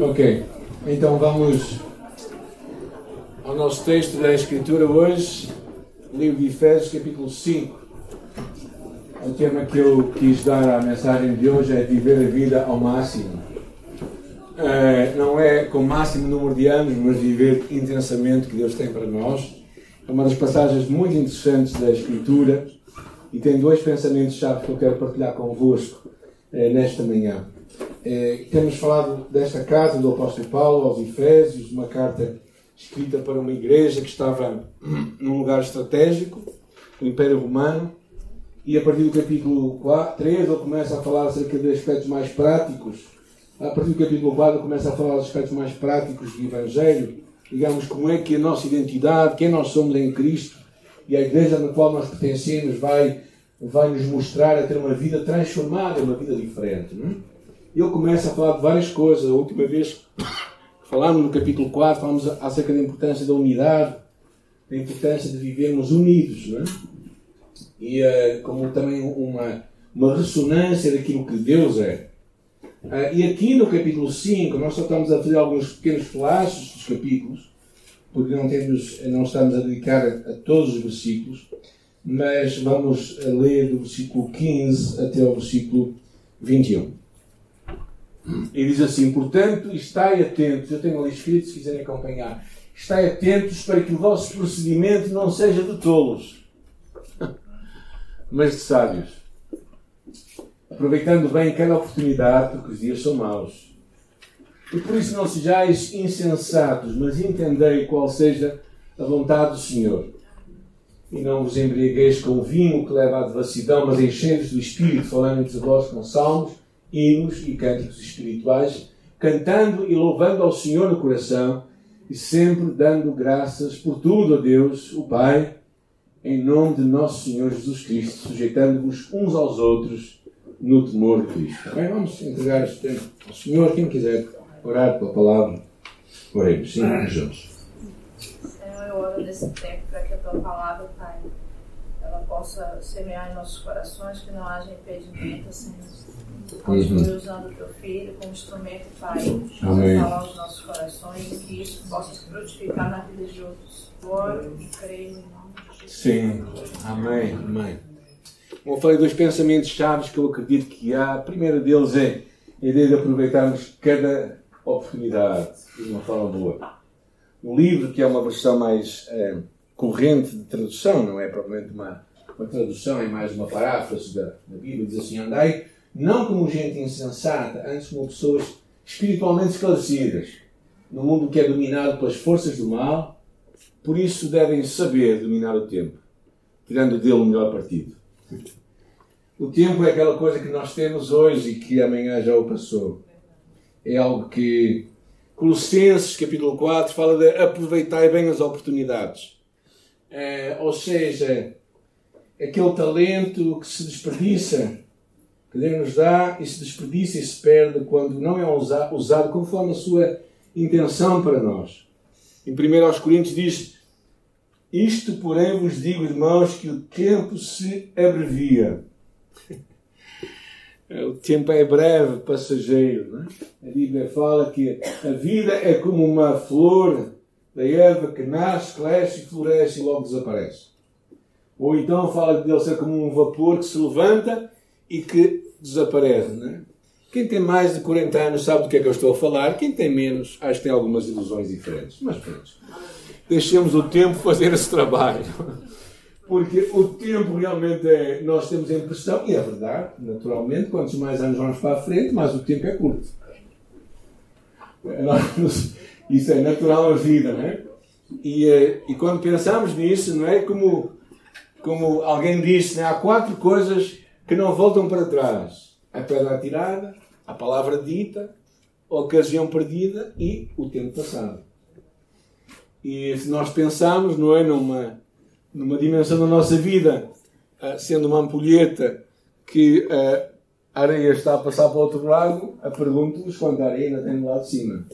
Ok, então vamos ao nosso texto da Escritura hoje, livro de Efésios, capítulo 5. O tema que eu quis dar à mensagem de hoje é viver a vida ao máximo. Uh, não é com o máximo número de anos, mas viver intensamente que Deus tem para nós. É uma das passagens muito interessantes da Escritura e tem dois pensamentos-chave que eu quero partilhar convosco uh, nesta manhã. Uh, temos falado desta carta do apóstolo Paulo aos Efésios, uma carta escrita para uma igreja que estava num lugar estratégico, o Império Romano, e a partir do capítulo 4, 3 ele começa a falar acerca de aspectos mais práticos. A partir do capítulo 4 ele começa a falar dos aspectos mais práticos do Evangelho, digamos, como é que a nossa identidade, quem nós somos em Cristo, e a igreja na qual nós pertencemos vai, vai nos mostrar a ter uma vida transformada, uma vida diferente. Não é? Ele começa a falar de várias coisas. A última vez falámos no capítulo 4, falamos acerca da importância da unidade, da importância de vivermos unidos. Não é? e uh, como também uma, uma ressonância daquilo que Deus é. Uh, e aqui no capítulo 5, nós só estamos a fazer alguns pequenos flashes dos capítulos, porque não, temos, não estamos a dedicar a, a todos os versículos, mas vamos ler do versículo 15 até o versículo 21. E diz assim: Portanto, estai atentos, eu tenho ali escrito se quiserem acompanhar, estai atentos para que o vosso procedimento não seja de tolos mas de sábios. Aproveitando bem cada oportunidade, porque os dias são maus. E por isso não sejais insensatos, mas entendei qual seja a vontade do Senhor. E não vos embriagueis com o vinho que leva à devassidão, mas enchei-vos do Espírito, falando entre vós com salmos, hinos e cânticos espirituais, cantando e louvando ao Senhor no coração, e sempre dando graças por tudo a Deus, o Pai, em nome de nosso Senhor Jesus Cristo, sujeitando-vos uns aos outros no temor de Cristo. Bem, vamos entregar este tempo ao Senhor. Quem quiser orar pela palavra, oremos. Sim, juntos. Senhor, eu oro nesse tempo para que a tua palavra, Pai, ela possa semear em nossos corações, que não haja impedimento, Senhor. Continue uhum. usando o teu filho como instrumento, Pai, para falar aos nossos corações e que isso possa frutificar na vida de outros. Oro e creio em nome Sim, amém, amém. Eu falei, dois pensamentos chaves que eu acredito que há. A primeira deles é a ideia de aproveitarmos cada oportunidade de uma forma boa. O livro, que é uma versão mais é, corrente de tradução, não é propriamente uma, uma tradução, é mais uma paráfrase da, da Bíblia, diz assim: andai não como gente insensata, antes como pessoas espiritualmente esclarecidas, no mundo que é dominado pelas forças do mal por isso devem saber dominar o tempo, tirando dele o melhor partido. O tempo é aquela coisa que nós temos hoje e que amanhã já o passou. É algo que Colossenses, capítulo 4, fala de aproveitar bem as oportunidades. É, ou seja, aquele talento que se desperdiça, que Deus nos dá e se desperdiça e se perde quando não é usado conforme a sua intenção para nós. Em 1 Coríntios diz: isto, porém, vos digo, irmãos, que o tempo se abrevia. O tempo é breve, passageiro. Não é? A Bíblia fala que a vida é como uma flor da erva que nasce, cresce, floresce e logo desaparece. Ou então fala de ele ser como um vapor que se levanta e que desaparece. Não é? Quem tem mais de 40 anos sabe do que é que eu estou a falar. Quem tem menos, acho que tem algumas ilusões diferentes. Mas pronto deixemos o tempo fazer esse trabalho. Porque o tempo realmente é. Nós temos a impressão, e é verdade, naturalmente, quantos mais anos vamos para a frente, mais o tempo é curto. Isso é natural na vida, não é? E, eh, e quando pensamos nisso, não é? Como, como alguém disse, é? há quatro coisas que não voltam para trás: a pedra atirada, a palavra dita, a ocasião perdida e o tempo passado. E se nós pensarmos, não é, numa, numa dimensão da nossa vida, uh, sendo uma ampulheta que a areia está a passar para o outro lado, a pergunto-vos quanto a areia ainda tem do lado de cima.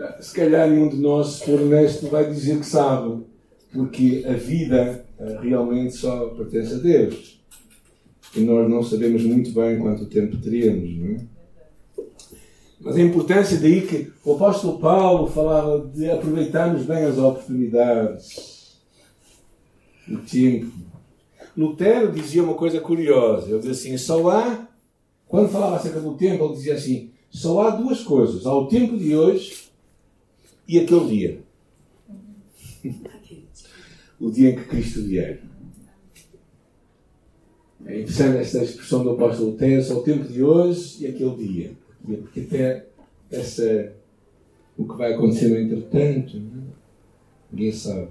Uh, se calhar nenhum de nós, se for honesto, vai dizer que sabe, porque a vida realmente só pertence a Deus. E nós não sabemos muito bem quanto tempo teríamos, não é? Mas a importância daí que o apóstolo Paulo falava de aproveitarmos bem as oportunidades, o tempo. Lutero dizia uma coisa curiosa. Ele dizia assim: só há, quando falava acerca do tempo, ele dizia assim: só há duas coisas. Há o tempo de hoje e aquele dia. o dia em que Cristo vier. É interessante esta expressão do apóstolo Lutero, só o tempo de hoje e aquele dia. Porque até essa, o que vai acontecer no entretanto, é? ninguém sabe.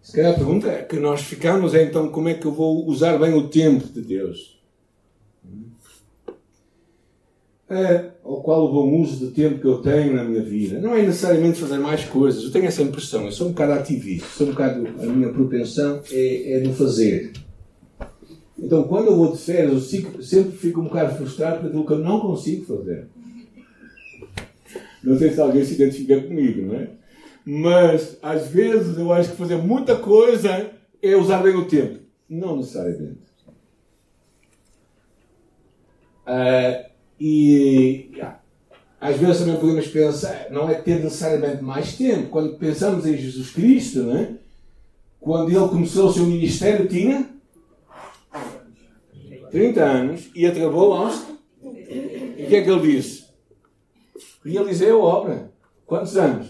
Se calhar a pergunta é que nós ficamos é então como é que eu vou usar bem o tempo de Deus? É, ao qual o bom uso do tempo que eu tenho na minha vida. Não é necessariamente fazer mais coisas. Eu tenho essa impressão. Eu sou um bocado ativista. Sou um bocado, a minha propensão é, é fazer. Então, quando eu vou de férias, eu sempre fico um bocado frustrado por aquilo que eu não consigo fazer. Não sei se alguém se identifica comigo, não é? Mas, às vezes, eu acho que fazer muita coisa é usar bem o tempo. Não necessariamente. Uh, e às vezes também podemos pensar, não é ter necessariamente mais tempo. Quando pensamos em Jesus Cristo, né? quando ele começou o seu ministério, tinha 30 anos e acabou aos. E o que é que ele disse? Realizei a obra. Quantos anos?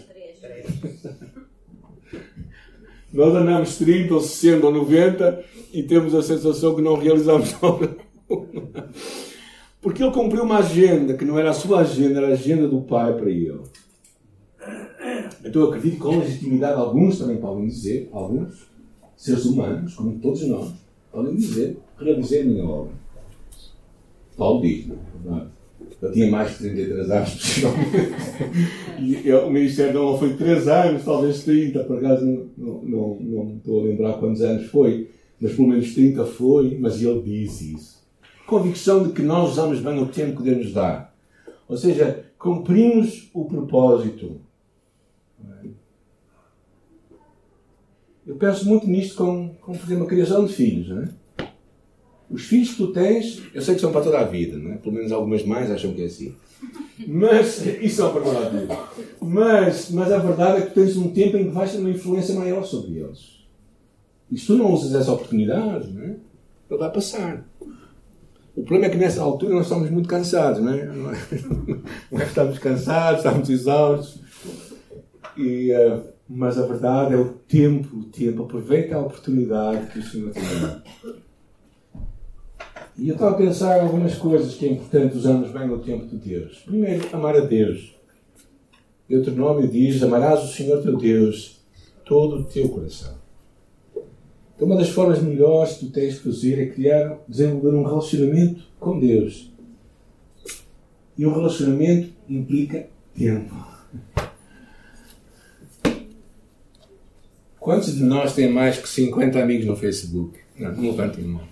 Nós andamos 30 ou 60 ou 90 e temos a sensação que não realizamos a obra. Porque ele cumpriu uma agenda que não era a sua agenda, era a agenda do Pai para ele. Então eu acredito que com legitimidade alguns também podem dizer, alguns seres humanos, como todos nós, podem dizer, realizei a minha obra. Paulo diz, não é? Eu tinha mais de 33 anos, possivelmente. e eu, o ministério não foi 3 anos, talvez 30, por acaso não, não, não, não estou a lembrar quantos anos foi, mas pelo menos 30 foi, mas ele diz isso. Convicção de que nós usamos bem o tempo que Deus nos dá. Ou seja, cumprimos o propósito. Eu penso muito nisto como, como fazer uma criação de filhos. Não é? Os filhos que tu tens, eu sei que são para toda a vida, não é? pelo menos algumas mais acham que é assim. Mas, isso são para toda a vida. Mas, mas a verdade é que tens um tempo em que vais ter uma influência maior sobre eles. E se tu não usas essa oportunidade, não é? ele vai passar. O problema é que nessa altura nós estamos muito cansados, não é? Não é? Estamos cansados, estamos exaustos. E, uh, mas a verdade é o tempo, o tempo. Aproveita a oportunidade que o Senhor te dá. E eu estava a pensar algumas coisas que é importante usarmos bem no tempo de Deus. Primeiro, amar a Deus. Deuteronômio diz: Amarás o Senhor teu Deus todo o teu coração. Então, uma das formas melhores que tu tens de fazer é criar, desenvolver um relacionamento com Deus. E um relacionamento implica tempo. Quantos de nós têm mais que 50 amigos no Facebook? Não, não levantem mão.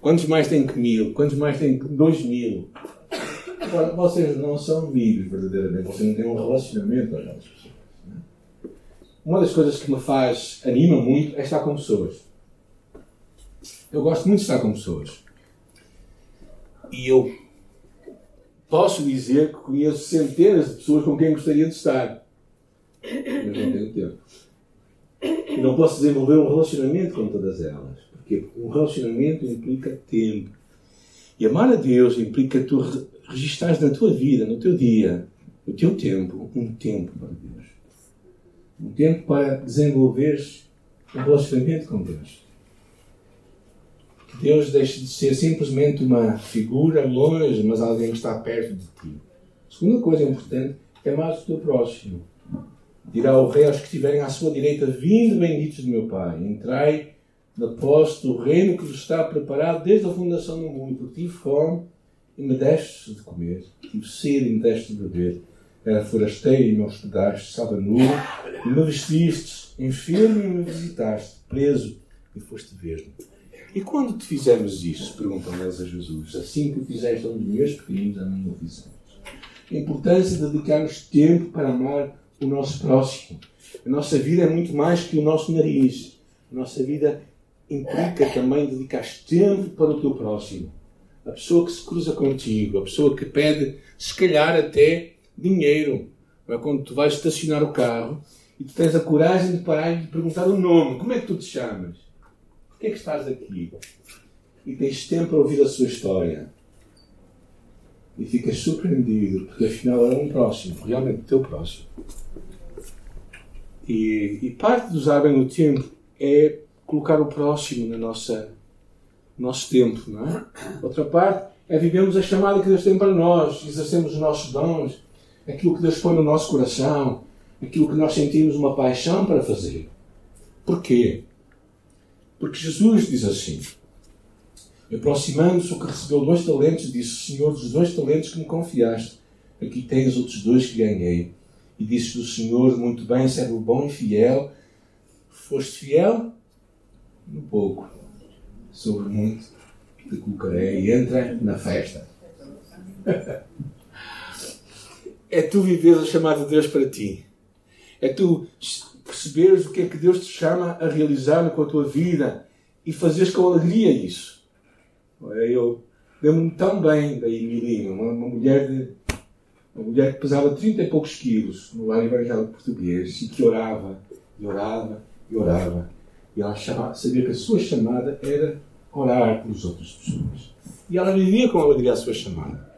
Quantos mais têm que mil? Quantos mais têm que dois mil? Agora, vocês não são amigos verdadeiramente, vocês não têm um relacionamento com as outras pessoas. É? Uma das coisas que me faz, anima muito, é estar com pessoas. Eu gosto muito de estar com pessoas. E eu posso dizer que conheço centenas de pessoas com quem gostaria de estar. Mas não tenho tempo. E não posso desenvolver um relacionamento com todas elas. Porque um relacionamento implica tempo. E amar a Deus implica tu registrares na tua vida, no teu dia, no teu tempo, um tempo para Deus. Um tempo para desenvolveres um relacionamento com Deus. Deus deixe de ser simplesmente uma figura longe, mas alguém que está perto de ti. A segunda coisa importante é mais o teu próximo. Dirá o rei aos que estiverem à sua direita: Vindo benditos do meu Pai, entrai na posse do reino que vos está preparado desde a fundação do mundo. Porque tive fome e me deste de comer, tive sede e me deste de beber. Era forasteiro e me hospedaste, estava nu e me vestiste, enfermo e me visitaste, preso e foste ver-me. E quando te fizemos isso? Perguntam eles a Jesus. Assim que o fizeste a um dos meus pequeninos, a mim o fizemos. A importância de dedicarmos tempo para amar o nosso próximo. A nossa vida é muito mais que o nosso nariz. A nossa vida implica também dedicar tempo para o teu próximo. a pessoa que se cruza contigo, a pessoa que pede, se calhar até dinheiro. É quando tu vais estacionar o carro e tu tens a coragem de parar e de perguntar o nome: como é que tu te chamas? Porquê é que estás aqui? E tens tempo para ouvir a sua história. E ficas surpreendido, porque afinal era um próximo, realmente teu próximo. E, e parte usar bem o tempo é colocar o próximo na nossa nosso tempo, não é? Outra parte é vivermos a chamada que Deus tem para nós, exercemos os nossos dons, aquilo que Deus põe no nosso coração, aquilo que nós sentimos uma paixão para fazer. Porquê? Porque Jesus diz assim: aproximando-se o que recebeu dois talentos, disse: Senhor, dos dois talentos que me confiaste, aqui tens outros dois que ganhei. E disse do Senhor: Muito bem, servo bom e fiel. Foste fiel no pouco, sobre muito te colocarei. E entra na festa. é tu viveres a chamada de Deus para ti. É tu perceberes o que é que Deus te chama a realizar com a tua vida e fazeres com alegria isso. Eu lembro-me tão bem da Emilinha, uma, uma, mulher de, uma mulher que pesava 30 e poucos quilos no lar evangélico português e que orava, e orava, e orava. E ela chamava, sabia que a sua chamada era orar pelas outras pessoas. E ela vivia com alegria a sua chamada.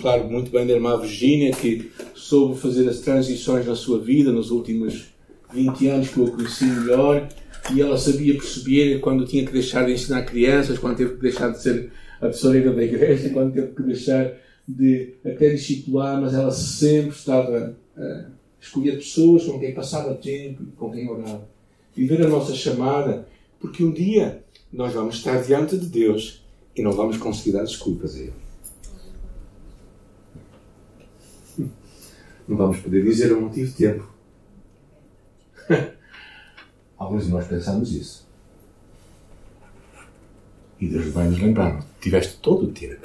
Claro muito bem da irmã Virginia, que soube fazer as transições na sua vida nos últimos 20 anos que eu a conheci melhor. E ela sabia perceber quando tinha que deixar de ensinar crianças, quando teve que deixar de ser a tesoureira da igreja, quando teve que deixar de até discipular, mas ela sempre estava a escolher pessoas com quem passava tempo, com quem orava. Viver a nossa chamada, porque um dia nós vamos estar diante de Deus e não vamos conseguir dar desculpas a Ele. Não vamos poder dizer eu não tive tempo. Alguns de nós pensamos isso. E Deus vai nos lembrar: tiveste todo o tempo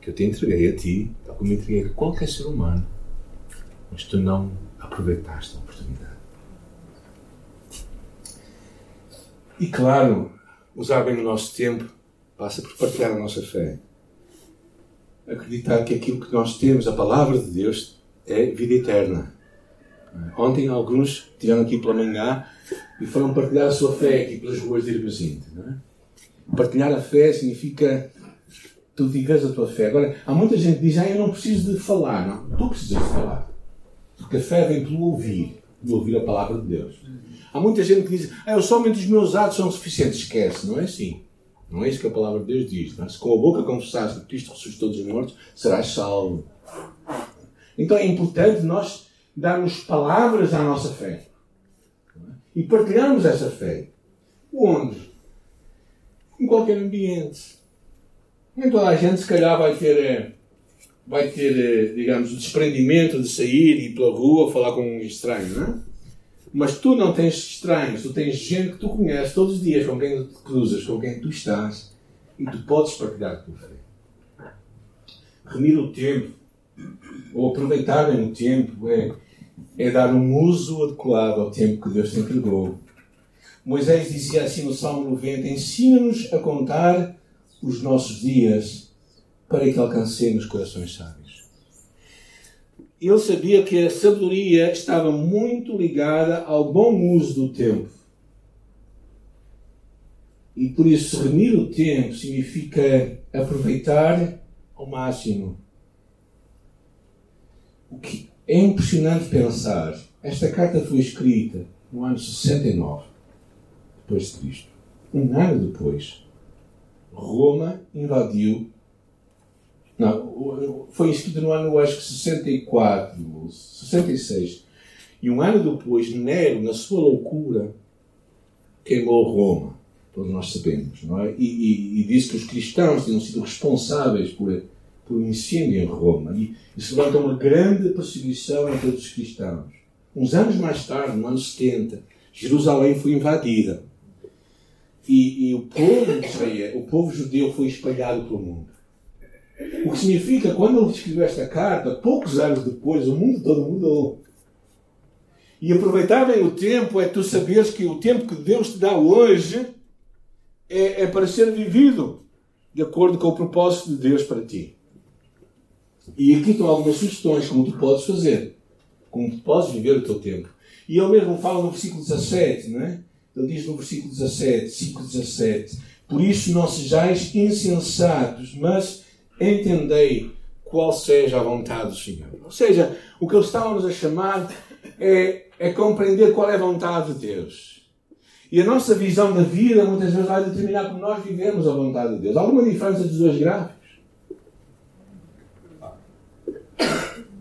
que eu te entreguei a ti, tal como entreguei a qualquer ser humano, mas tu não aproveitaste a oportunidade. E claro, usar bem o nosso tempo passa por partilhar a nossa fé acreditar que aquilo que nós temos, a palavra de Deus, é vida eterna. Ontem alguns estiveram aqui pela manhã e foram partilhar a sua fé aqui pelas ruas de Irmesinte. É? Partilhar a fé significa tu vives a tua fé. Agora, há muita gente que diz, ah, eu não preciso de falar. Não, tu precisas de falar. Porque a fé vem pelo ouvir, pelo ouvir a palavra de Deus. Há muita gente que diz, ah, eu somente os meus atos são suficientes. Esquece, não é assim. Não é isso que a palavra de Deus diz. É? Se com a boca confessares que Cristo ressuscitou dos mortos, serás salvo. Então é importante nós darmos palavras à nossa fé. E partilharmos essa fé. Onde? Em qualquer ambiente. Nem toda a gente, se calhar, vai ter, eh, vai ter eh, digamos, o desprendimento de sair e ir pela rua falar com um estranho, não é? Mas tu não tens estranhos, tu tens gente que tu conheces todos os dias, com quem tu te cruzas, com quem tu estás, e tu podes partilhar a tua fé. Remir o tempo, ou aproveitar o tempo, é, é dar um uso adequado ao tempo que Deus te entregou. Moisés dizia assim no Salmo 90: Ensina-nos a contar os nossos dias para que alcancemos corações sábios ele sabia que a sabedoria estava muito ligada ao bom uso do tempo. E por isso, remir o tempo significa aproveitar ao máximo. O que é impressionante pensar. Esta carta foi escrita no ano 69 depois de Cristo. Um ano depois, Roma invadiu não, foi escrito no ano, acho que 64, 66. E um ano depois, Nero, na sua loucura, queimou Roma. Todos nós sabemos, não é? E, e, e disse que os cristãos tinham sido responsáveis por, por um incêndio em Roma. E, e se levanta uma grande perseguição entre os cristãos. Uns anos mais tarde, no ano 70, Jerusalém foi invadida. E, e o povo o povo judeu foi espalhado pelo mundo. O que significa, quando ele escreveu esta carta, poucos anos depois, o mundo todo mudou. E aproveitar bem o tempo é tu saberes que o tempo que Deus te dá hoje é, é para ser vivido de acordo com o propósito de Deus para ti. E aqui estão algumas sugestões como tu podes fazer, como tu podes viver o teu tempo. E ele mesmo fala no versículo 17, não é? Ele diz no versículo 17, 5, 17: Por isso não sejais insensatos, mas entendei qual seja a vontade do Senhor. Ou seja, o que ele estava-nos a chamar é, é compreender qual é a vontade de Deus. E a nossa visão da vida muitas vezes vai determinar como nós vivemos a vontade de Deus. Há alguma diferença dos dois gráficos?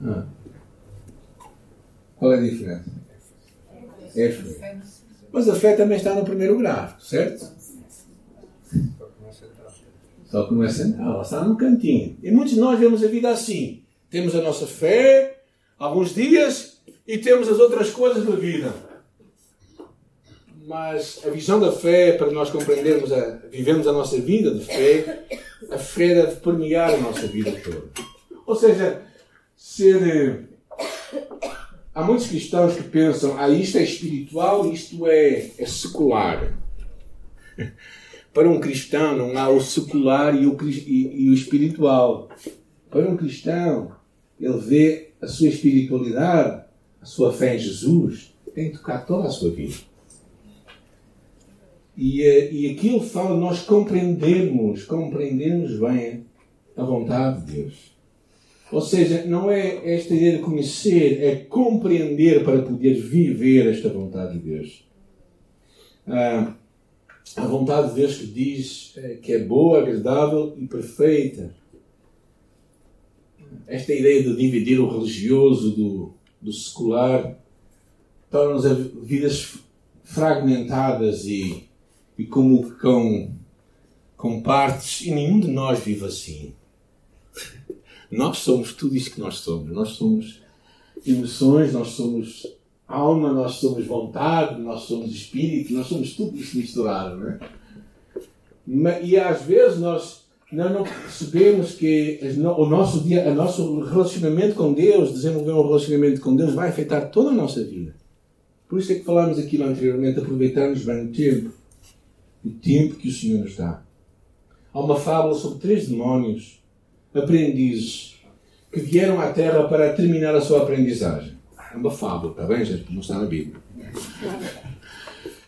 Ah. Qual é a diferença? F. Mas a fé também está no primeiro gráfico, certo? Só que não é central, ela está num cantinho. E muitos de nós vemos a vida assim. Temos a nossa fé, alguns dias, e temos as outras coisas da vida. Mas a visão da fé, para nós compreendermos, a, vivemos a nossa vida de fé, a fé deve permear a nossa vida toda. Ou seja, ser. Há muitos cristãos que pensam, ah, isto é espiritual, isto é, é secular. Para um cristão não há o secular e o, e, e o espiritual. Para um cristão, ele vê a sua espiritualidade, a sua fé em Jesus, tem que tocar toda a sua vida. E, eh, e aquilo fala nós compreendermos, compreendermos bem a vontade de Deus. Ou seja, não é esta ideia de conhecer, é compreender para poder viver esta vontade de Deus. Ah, a vontade de Deus que diz eh, que é boa, agradável e perfeita. Esta ideia de dividir o religioso do, do secular torna-nos vidas fragmentadas e e como com, com partes, e nenhum de nós vive assim. Nós somos tudo isso que nós somos. Nós somos emoções, nós somos alma, nós somos vontade, nós somos espírito, nós somos tudo isso misturado, não é? E às vezes nós não, não percebemos que o nosso dia, o nosso relacionamento com Deus, desenvolver um relacionamento com Deus, vai afetar toda a nossa vida. Por isso é que falámos aquilo anteriormente, aproveitarmos bem o tempo o tempo que o Senhor nos dá. Há uma fábula sobre três demónios, aprendizes, que vieram à Terra para terminar a sua aprendizagem. É uma fábula, está bem, gente? Não está na Bíblia.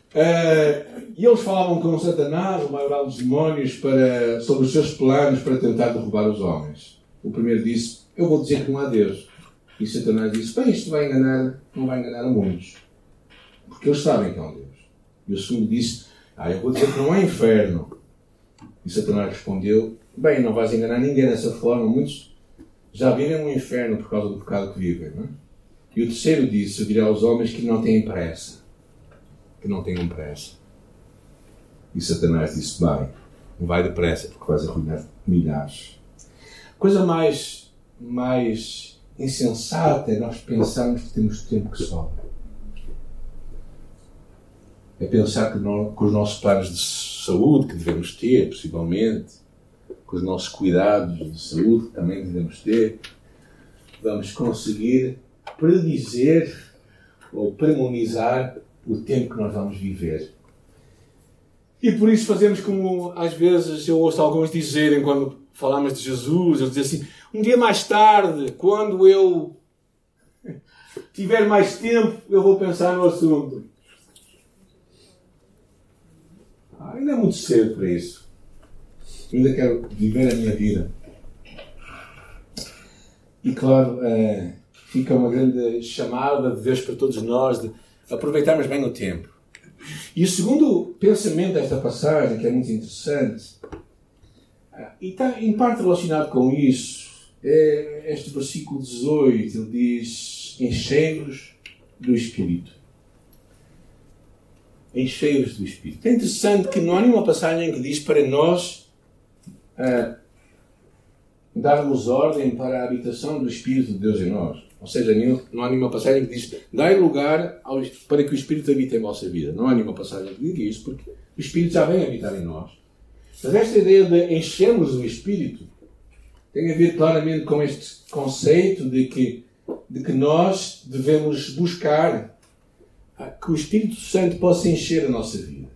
Uh, e eles falavam com Satanás, o maior dos demónios, para, sobre os seus planos para tentar derrubar os homens. O primeiro disse: Eu vou dizer que não há Deus. E Satanás disse: Bem, isto vai enganar, não vai enganar a muitos. Porque eles sabem que há um Deus. E o segundo disse: ah, eu vou dizer que não é inferno. E Satanás respondeu: Bem, não vais enganar ninguém dessa forma. Muitos já vivem um inferno por causa do pecado que vivem. Não é? E o terceiro disse: direi aos homens que não têm pressa. Que não tenham pressa. E Satanás disse: Bem, não vai depressa porque vais arruinar milhares. Coisa mais, mais insensata é nós pensarmos que temos tempo que sobra é pensar que, com os nossos planos de saúde que devemos ter, possivelmente, com os nossos cuidados de saúde que também devemos ter, vamos conseguir predizer ou premonizar o tempo que nós vamos viver. E por isso fazemos como às vezes eu ouço alguns dizerem quando falamos de Jesus, eles dizem assim, um dia mais tarde, quando eu tiver mais tempo, eu vou pensar no assunto. Ainda é muito cedo para isso. ainda quero viver a minha vida. E claro, é, fica uma grande chamada de Deus para todos nós de aproveitarmos bem o tempo. E o segundo pensamento desta passagem, que é muito interessante, ah, e está em parte relacionado com isso, é este versículo 18. Ele diz: Enchei-vos do Espírito encheios do Espírito. É interessante que não há nenhuma passagem que diz para nós uh, darmos ordem para a habitação do Espírito de Deus em nós. Ou seja, não há nenhuma passagem que diz dai lugar ao, para que o Espírito habite em vossa vida. Não há nenhuma passagem que diga isso, porque o Espírito já vem habitar em nós. Mas esta ideia de enchermos o Espírito tem a ver claramente com este conceito de que, de que nós devemos buscar que o Espírito Santo possa encher a nossa vida.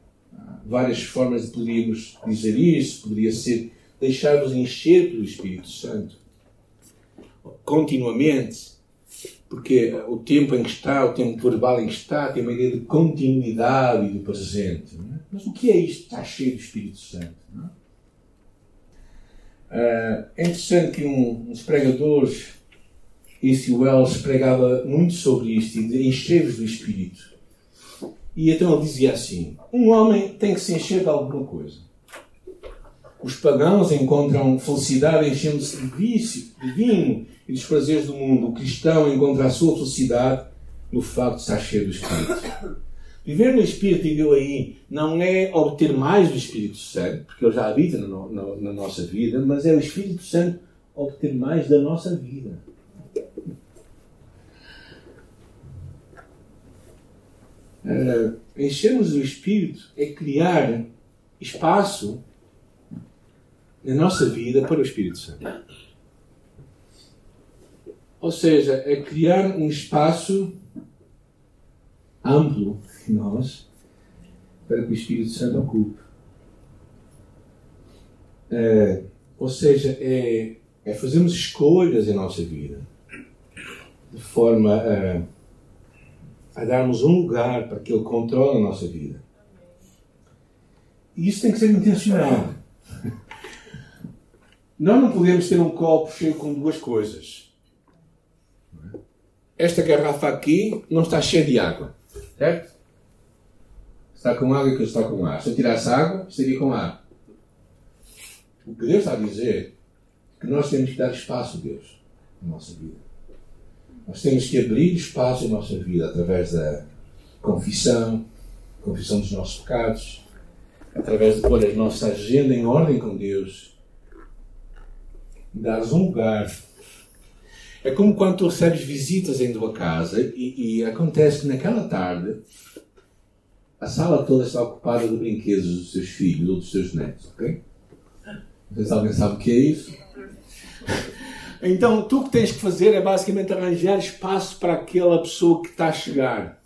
várias formas de poderíamos dizer isso. Poderia ser deixar-nos encher pelo Espírito Santo continuamente, porque o tempo em que está, o tempo verbal em que está, tem uma ideia de continuidade e do presente. É? Mas o que é isto? Está cheio do Espírito Santo. É? é interessante que um, uns pregadores, esse Wells, pregava muito sobre isto de encher-vos do Espírito. E então ele dizia assim: um homem tem que se encher de alguma coisa. Os pagãos encontram felicidade enchendo-se de vício, de vinho e dos prazeres do mundo. O cristão encontra a sua felicidade no facto de estar cheio do Espírito. Viver no Espírito, digo aí, não é obter mais do Espírito Santo, porque ele já habita na, na, nossa vida, mas é o Espírito Santo obter mais da nossa vida. Uh, enchermos do Espírito é criar espaço na nossa vida para o Espírito Santo. Ou seja, é criar um espaço amplo em nós para que o Espírito Santo ocupe. É, ou seja, é, é fazermos escolhas em nossa vida de forma a, a darmos um lugar para que Ele controle a nossa vida. E isso tem que ser intencional. Nós não podemos ter um copo cheio com duas coisas. Esta garrafa aqui não está cheia de água. Certo? Está com água e que está com ar. Se eu tirasse água, estaria com ar. O que Deus está a dizer é que nós temos que dar espaço a Deus na nossa vida. Nós temos que abrir espaço em nossa vida através da confissão, confissão dos nossos pecados, através de pôr a nossa agenda em ordem com Deus dares um lugar. É como quando tu recebes visitas em tua casa e, e acontece que naquela tarde a sala toda está ocupada de brinquedos dos teus filhos ou dos teus netos, ok? Não sei se alguém sabe o que é isso. Então, tu o que tens que fazer é basicamente arranjar espaço para aquela pessoa que está a chegar.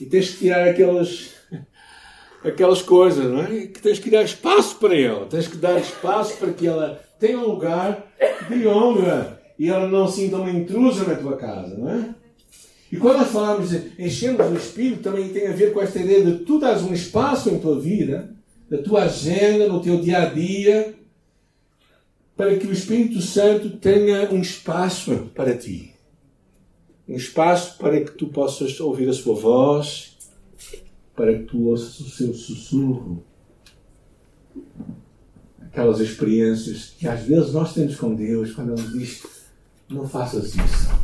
E tens que tirar aquelas, aquelas coisas, não é? Que tens que dar espaço para ela. Tens que dar espaço para que ela tenha um lugar de honra e ela não sinta uma intrusa na tua casa, não é? E quando nós falamos de enchermos o Espírito, também tem a ver com esta ideia de tu dares um espaço em tua vida, na tua agenda, no teu dia a dia, para que o Espírito Santo tenha um espaço para ti. Um espaço para que tu possas ouvir a sua voz, para que tu ouças o seu sussurro, aquelas experiências que às vezes nós temos com Deus, quando Ele diz: não faças isso.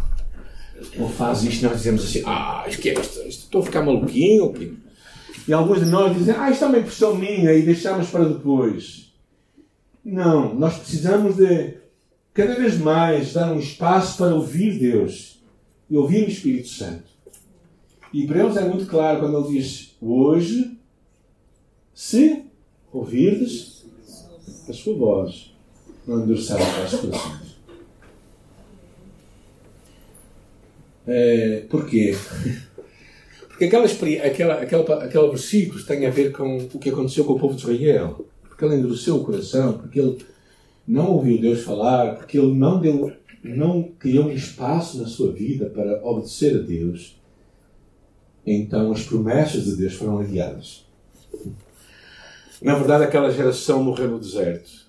Não faz isto, nós dizemos assim: ah, esquece, estou a ficar maluquinho. E alguns de nós dizem: ah, isto é uma impressão minha e deixamos para depois. Não, nós precisamos de cada vez mais dar um espaço para ouvir Deus e ouvir o Espírito Santo. E eles é muito claro quando ele diz: hoje, se ouvirdes a sua voz, não endureceram vossos corações. É, porquê? Porque aquela, aquela, aquela, aquele versículo tem a ver com o que aconteceu com o povo de Israel. Porque ele endureceu o coração, porque ele não ouviu Deus falar, porque ele não, deu, não criou um espaço na sua vida para obedecer a Deus. Então as promessas de Deus foram adiadas. Na verdade, aquela geração morreu no deserto.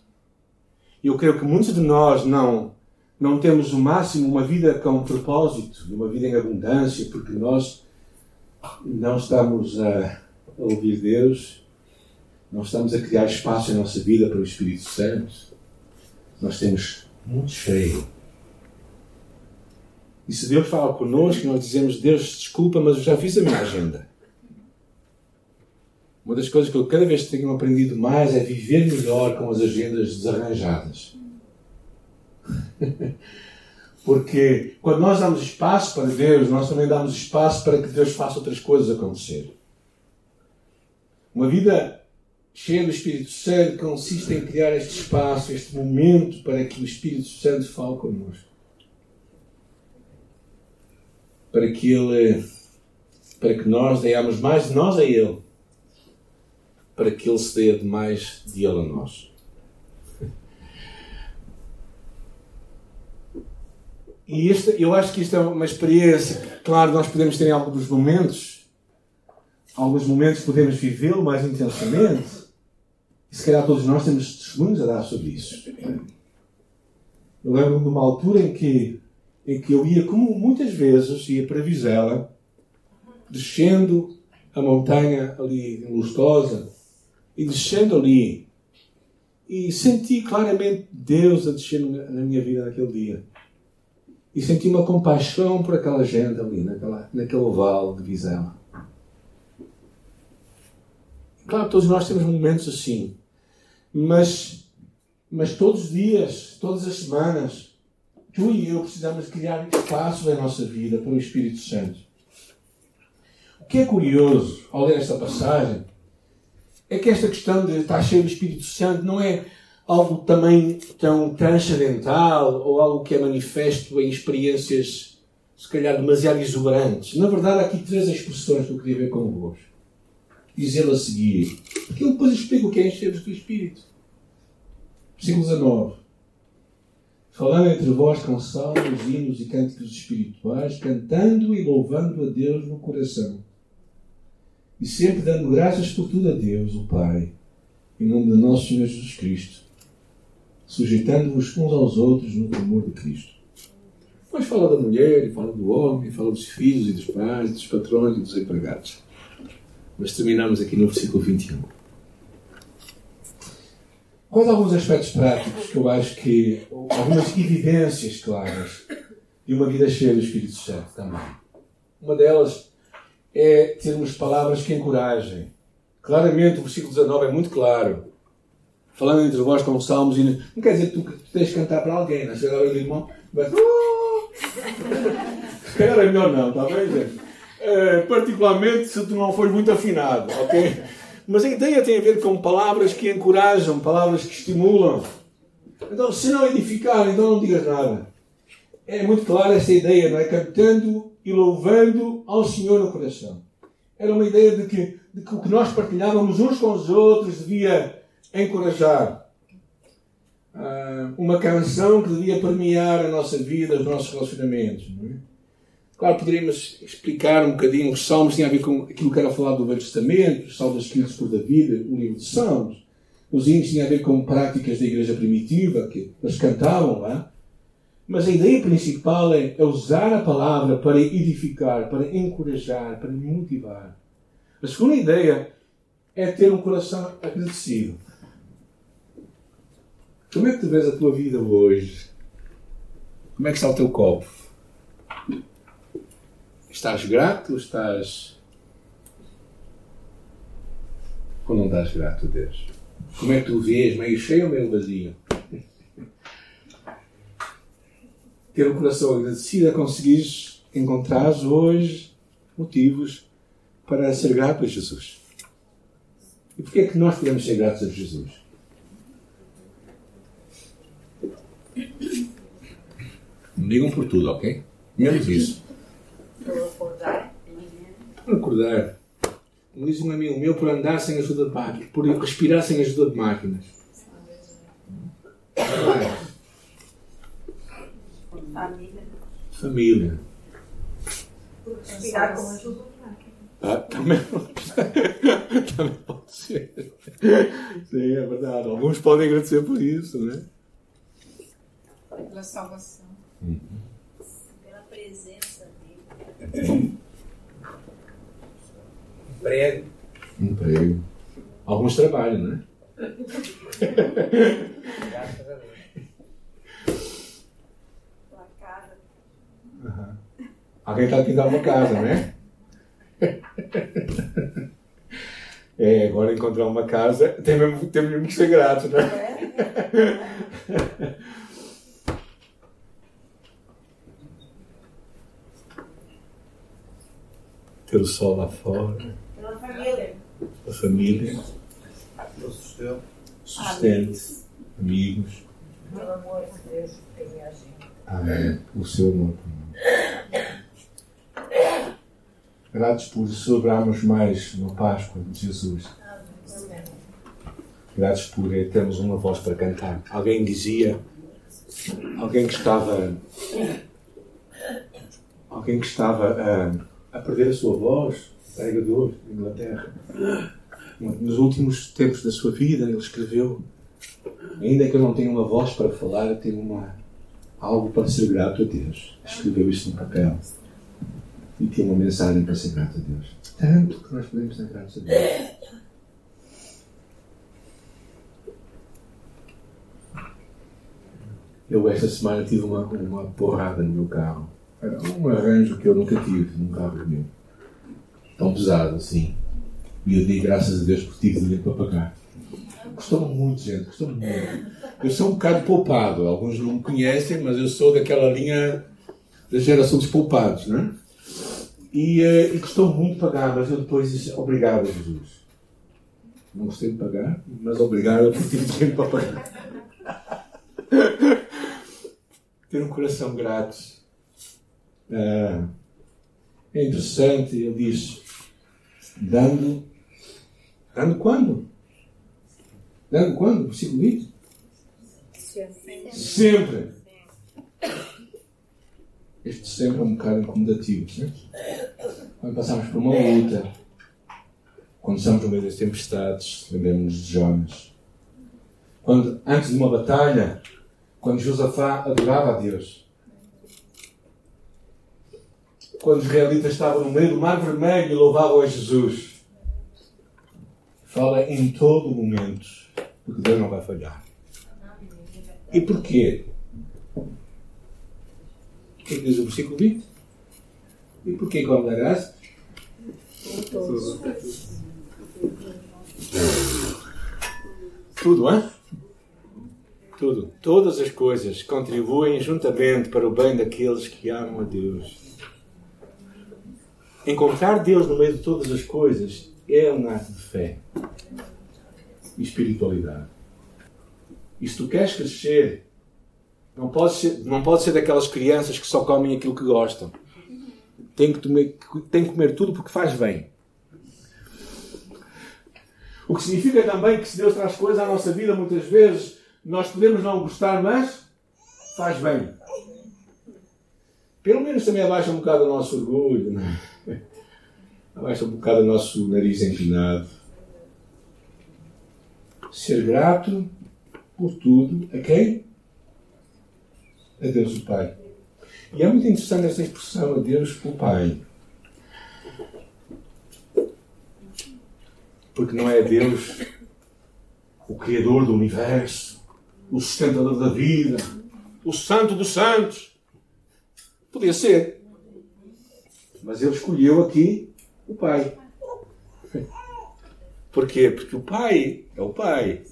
E eu creio que muitos de nós não não temos o máximo uma vida com propósito, uma vida em abundância, porque nós não estamos a ouvir Deus, não estamos a criar espaço em nossa vida para o Espírito Santo. Nós temos muito cheio. E se Deus fala connosco, nós dizemos: Deus, desculpa, mas eu já fiz a minha agenda. Uma das coisas que eu cada vez tenho aprendido mais é viver melhor com as agendas desarranjadas. Porque quando nós damos espaço para Deus, nós também damos espaço para que Deus faça outras coisas acontecer. Uma vida cheia do Espírito Santo consiste em criar este espaço, este momento para que o Espírito Santo fale connosco. Para que Ele, para que nós demos mais de nós a Ele para que Ele se dê demais de Ele a nós. E este, eu acho que isto é uma experiência. Claro, nós podemos ter em alguns momentos, alguns momentos podemos vivê-lo mais intensamente. E se calhar todos nós temos testemunhos a dar sobre isso. Eu lembro-me de uma altura em que, em que eu ia, como muitas vezes, ia para Vizela, descendo a montanha ali Lustosa, e descendo ali, e senti claramente Deus a descer na minha vida naquele dia. E senti uma compaixão por aquela gente ali, naquela, naquele vale de Vizela. Claro, todos nós temos momentos assim. Mas, mas todos os dias, todas as semanas, tu e eu precisamos criar espaços na nossa vida para o Espírito Santo. O que é curioso ao ler esta passagem é que esta questão de estar cheio do Espírito Santo não é algo também tão transcendental ou algo que é manifesto em experiências, se calhar, demasiado exuberantes. Na verdade, há aqui três expressões que eu queria ver convosco. Dizê-lo a seguir. Porque depois explica o que é encher-vos do Espírito. Versículo 19. Falando entre vós com salmos, hinos e cânticos espirituais, cantando e louvando a Deus no coração. E sempre dando graças por tudo a Deus, o Pai, em nome de nosso Senhor Jesus Cristo sujeitando-vos uns aos outros no temor de Cristo. Depois fala da mulher, e fala do homem, fala dos filhos e dos pais, dos patrões e dos empregados. Mas terminamos aqui no versículo 21. Quais alguns aspectos práticos que eu acho que. algumas evidências claras de uma vida cheia do Espírito Santo também. Uma delas é termos palavras que encorajem. Claramente o versículo 19 é muito claro falando entre vós com salmos e não quer dizer que tu, tu tens de cantar para alguém, não é? Chega agora o irmão, vai. Uh! Se calhar é melhor não, está bem, gente? Uh, particularmente se tu não fores muito afinado, ok? Mas a ideia tem a ver com palavras que encorajam, palavras que estimulam. Então, se não edificar, então não digas nada. É muito clara esta ideia, não é? Cantando e louvando ao Senhor no coração. Era uma ideia de que, de que o que nós partilhávamos uns com os outros devia encorajar. Uh, uma canção que devia permear a nossa vida, os nossos relacionamentos. É? Claro, poderíamos explicar um bocadinho. Os Salmos tinham a ver com aquilo que era falado do Velho Testamento, os Salmos escritos por David, o livro de Salmos. Os hinos tinham a ver com práticas da igreja primitiva, que eles cantavam lá. Mas a ideia principal é, é usar a palavra para edificar, para encorajar, para motivar. A segunda ideia é ter um coração agradecido. Como é que tu vês a tua vida hoje? Como é que está o teu copo? Estás grato estás. Ou não estás grato a Deus? Como é que tu vês? Meio cheio ou meio vazio? Ter o um coração agradecido é conseguires encontrar hoje motivos para ser grato a Jesus. E porquê é que nós podemos ser gratos a Jesus? Não digam por tudo, ok? Menos isso. Por acordar. Por acordar. Como diz um amigo meu, por andar sem ajuda de máquinas. Por respirar sem ajuda de máquinas. Família. Família. Respirar com ajuda. Ah, também, também pode ser. Sim, é verdade. Alguns podem agradecer por isso, não é? Pela salvação. Uhum. Pela presença dele. Emprego. Emprego. Alguns trabalham, não é? Graças a Deus. Pela casa. Uhum. Aqui dar uma casa, não é? Agora encontrar uma casa tem mesmo, tem mesmo que ser grato, não é? Ter o sol lá fora, Pela família. a família, Pelo sustento. sustento, amigos. Pelo amor de Deus que tem a gente. Amém. O seu amor. Gratos por celebrarmos mais uma Páscoa de Jesus. Gratos por termos uma voz para cantar. Alguém dizia, alguém que estava, alguém que estava a, a perder a sua voz, pregador na Inglaterra, nos últimos tempos da sua vida, ele escreveu: Ainda que eu não tenha uma voz para falar, tenho uma, algo para ser grato a Deus. Escreveu isso no papel. E tinha uma mensagem para ser grato a Deus. Tanto que nós podemos ser gratos a Deus. Eu esta semana tive uma, uma porrada no meu carro. Era um arranjo que eu nunca tive num carro meu. Tão pesado assim. E eu dei graças a Deus por tive dinheiro para pagar. Custou muito, gente, custou muito. Eu sou um bocado poupado. Alguns não me conhecem, mas eu sou daquela linha da geração dos poupados, não é? E, uh, e custou muito pagar, mas eu depois disse obrigado, Jesus. Não gostei de pagar, mas obrigado por ter dinheiro para pagar. ter um coração grato. Uh, é interessante, ele diz, dando Dando quando? Dando quando? Versículo 20? Sempre. sempre. Este sempre é um bocado incomodativo. Né? Quando passamos por uma luta, quando estamos no meio das tempestades, lembramos de Jonas. Quando, antes de uma batalha, quando Josafá adorava a Deus. Quando os israelitas estavam no meio do Mar Vermelho e louvavam a Jesus fala em todo momento, porque Deus não vai falhar. E porquê? Que diz o versículo 20? E porquê quando darás? Tudo. Tudo, hein? Tudo. Todas as coisas contribuem juntamente para o bem daqueles que amam a Deus. Encontrar Deus no meio de todas as coisas é um ato de fé e espiritualidade. E se tu queres crescer, não pode ser, não pode ser daquelas crianças que só comem aquilo que gostam. Tem que, comer, tem que comer tudo porque faz bem. O que significa também que se Deus traz coisas à nossa vida, muitas vezes nós podemos não gostar, mas faz bem. Pelo menos também abaixa um bocado o nosso orgulho, não é? abaixa um bocado o nosso nariz empinado. Ser grato por tudo a quem? A Deus o Pai. E é muito interessante esta expressão, a Deus o Pai. Porque não é Deus o Criador do universo, o sustentador da vida, o Santo dos Santos. Podia ser. Mas ele escolheu aqui o pai. Por quê? Porque o pai é o pai.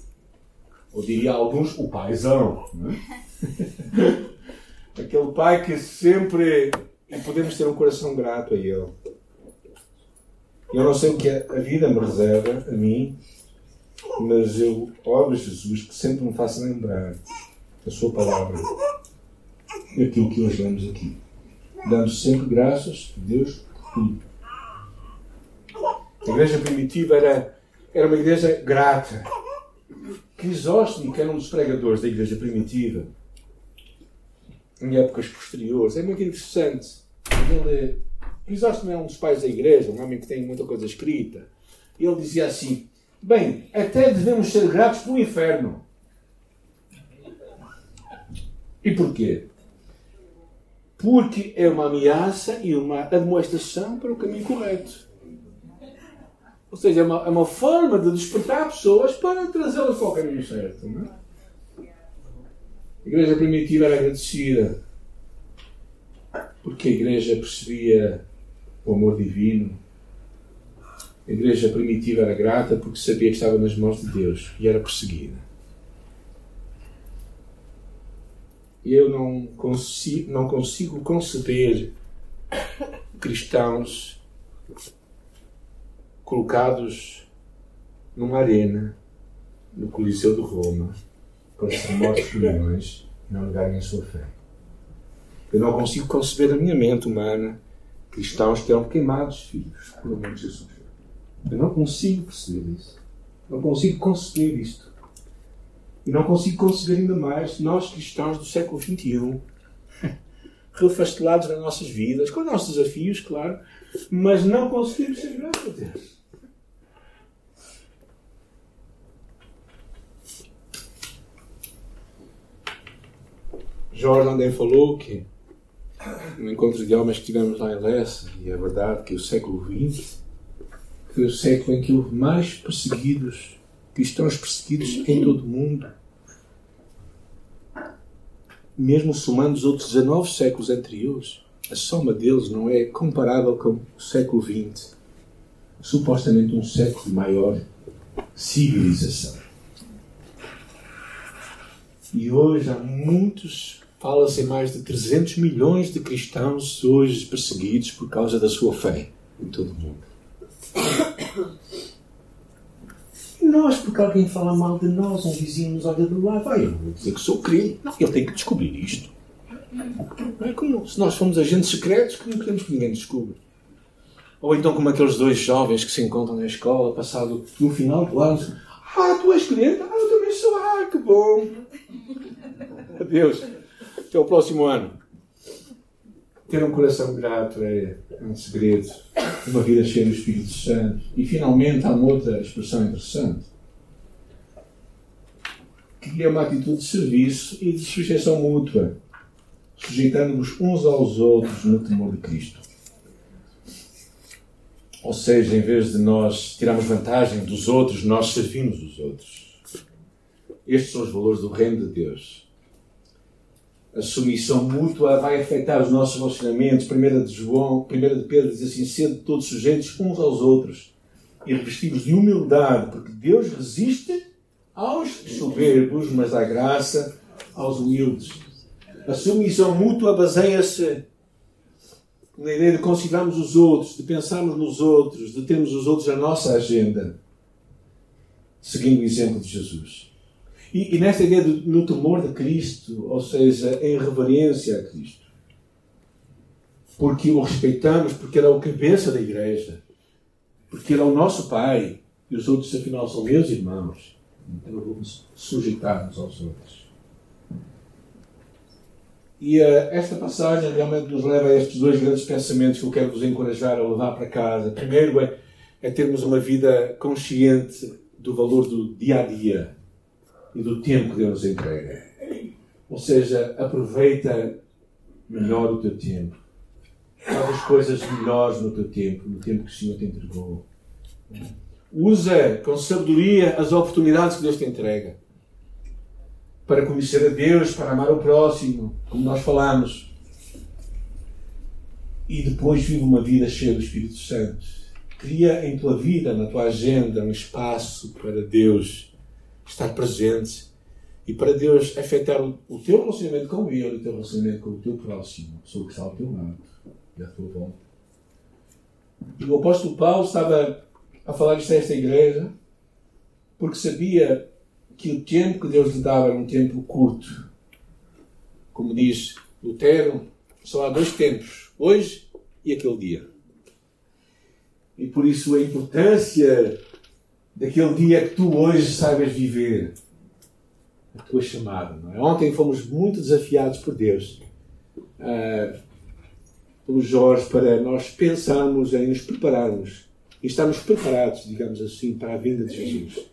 Ou diria alguns, o paizão. É? Aquele pai que sempre. E podemos ter um coração grato a ele. Eu não sei o que a vida me reserva, a mim, mas eu oro a Jesus que sempre me faça lembrar a Sua palavra e aquilo que hoje lemos aqui. Dando sempre graças a Deus por tudo. A igreja primitiva era, era uma igreja grata. Crisóstomo, que era um dos pregadores da igreja primitiva, em épocas posteriores, é muito interessante. Ele, Crisóstomo é um dos pais da igreja, um homem que tem muita coisa escrita. Ele dizia assim: Bem, até devemos ser gratos pelo inferno. E porquê? Porque é uma ameaça e uma admoestação para o caminho correto. Ou seja, é uma, é uma forma de despertar pessoas para trazê-las para o caminho certo. Não é? A igreja primitiva era agradecida porque a igreja percebia o amor divino. A igreja primitiva era grata porque sabia que estava nas mãos de Deus e era perseguida. Eu não consigo, não consigo conceber cristãos colocados numa arena no Coliseu de Roma para ser mortos milhões não negarem a sua fé. Eu não consigo conceber na minha mente humana cristãos que eram queimados filhos por amor de Jesus. Eu não consigo perceber isso. Não consigo conceber isto. E não consigo conceber ainda mais nós cristãos do século XXI, refastelados nas nossas vidas, com os nossos desafios, claro, mas não conseguimos ser gratos a Deus. Jorge André falou que no encontro de homens que tivemos lá em Lessa, e é verdade que o século XX foi o século em que houve mais perseguidos, cristãos perseguidos em todo o mundo. Mesmo somando os outros 19 séculos anteriores, a soma deles não é comparável com o século XX, supostamente um século de maior civilização. E hoje há muitos Fala-se em mais de 300 milhões de cristãos hoje perseguidos por causa da sua fé em todo o mundo. E nós, porque alguém fala mal de nós, um vizinho nos olha do lado, vai, eu vou dizer que sou crente. Não, ele tem que descobrir isto. Não é como se nós fomos agentes secretos que não queremos que ninguém descubra. Ou então como aqueles dois jovens que se encontram na escola, passado no final do ano, ah, tu és crente? Ah, eu também sou, ah, que bom. Adeus até o próximo ano. Ter um coração grato é um segredo. Uma vida cheia do Espírito Santo. E finalmente há uma outra expressão interessante. Que é uma atitude de serviço e de sujeição mútua. Sujeitando-nos uns aos outros no temor de Cristo. Ou seja, em vez de nós tirarmos vantagem dos outros, nós servimos os outros. Estes são os valores do Reino de Deus a submissão mútua vai afetar os nossos relacionamentos. Primeira de João, primeira de Pedro diz assim: sendo todos sujeitos uns aos outros e revestidos de humildade, porque Deus resiste aos soberbos, mas dá graça aos humildes. A submissão mútua baseia-se na ideia de considerarmos os outros, de pensarmos nos outros, de termos os outros na nossa agenda, seguindo o exemplo de Jesus. E, e nesta ideia de, no temor de Cristo, ou seja, em reverência a Cristo. Porque o respeitamos, porque Ele é o cabeça da igreja, porque Ele é o nosso Pai, e os outros, afinal, são meus irmãos. Então vamos sujeitar-nos aos outros. E uh, esta passagem realmente nos leva a estes dois grandes pensamentos que eu quero vos encorajar a levar para casa. Primeiro é, é termos uma vida consciente do valor do dia a dia e do tempo que Deus entrega. Ou seja, aproveita melhor o teu tempo. Faz as coisas melhores no teu tempo, no tempo que o Senhor te entregou. Usa com sabedoria as oportunidades que Deus te entrega para conhecer a Deus, para amar o próximo, como nós falamos. E depois vive uma vida cheia do Espírito Santo. Cria em tua vida, na tua agenda, um espaço para Deus estar presente e para Deus afetar o teu relacionamento com Ele, o teu relacionamento com o teu próximo, o que está ao teu lado e à tua volta. E o apóstolo Paulo estava a falar isto a esta igreja porque sabia que o tempo que Deus lhe dava era um tempo curto. Como diz Lutero, só há dois tempos, hoje e aquele dia. E por isso a importância daquele dia que tu hoje saibas viver a tua chamada. É? Ontem fomos muito desafiados por Deus, uh, pelo Jorge, para nós pensarmos em nos prepararmos e estarmos preparados, digamos assim, para a vinda de Jesus.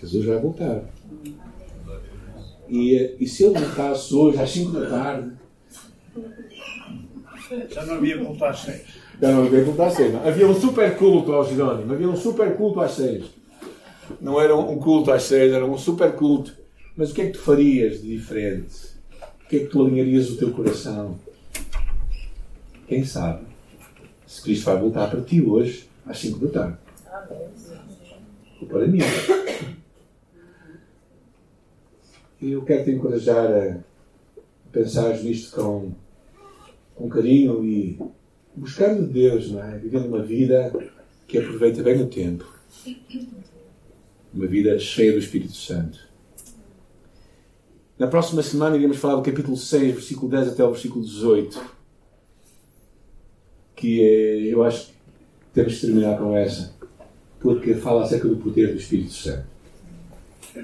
Jesus vai voltar. E, e se ele voltasse hoje às 5 da tarde. Já não havia voltar às 6. Não, havia culto às seis. Havia um super culto ao Jerónimo. Havia um super culto às seis. Não era um culto às seis, era um super culto. Mas o que é que tu farias de diferente? O que é que tu alinharias o teu coração? Quem sabe? Se Cristo vai voltar para ti hoje, às 5 da tarde. Ou para mim. E eu quero te encorajar a pensar nisto com, com carinho e buscando Deus, não é? Vivendo uma vida que aproveita bem o tempo. Uma vida cheia do Espírito Santo. Na próxima semana iremos falar do capítulo 6, versículo 10 até o versículo 18. Que é, eu acho que temos de terminar com essa. porque fala acerca do poder do Espírito Santo.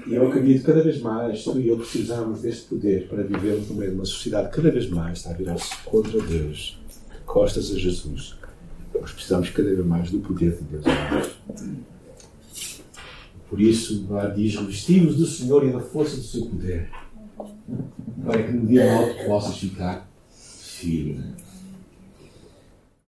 E eu acredito cada vez mais, tu e eu precisamos deste poder para vivermos no meio de uma sociedade cada vez mais está a virar-se contra Deus, costas a Jesus. Nós precisamos cada vez mais do poder de Deus. Por isso, lá diz: vestimos do Senhor e da força do seu poder, para que no dia mal possas ficar firme.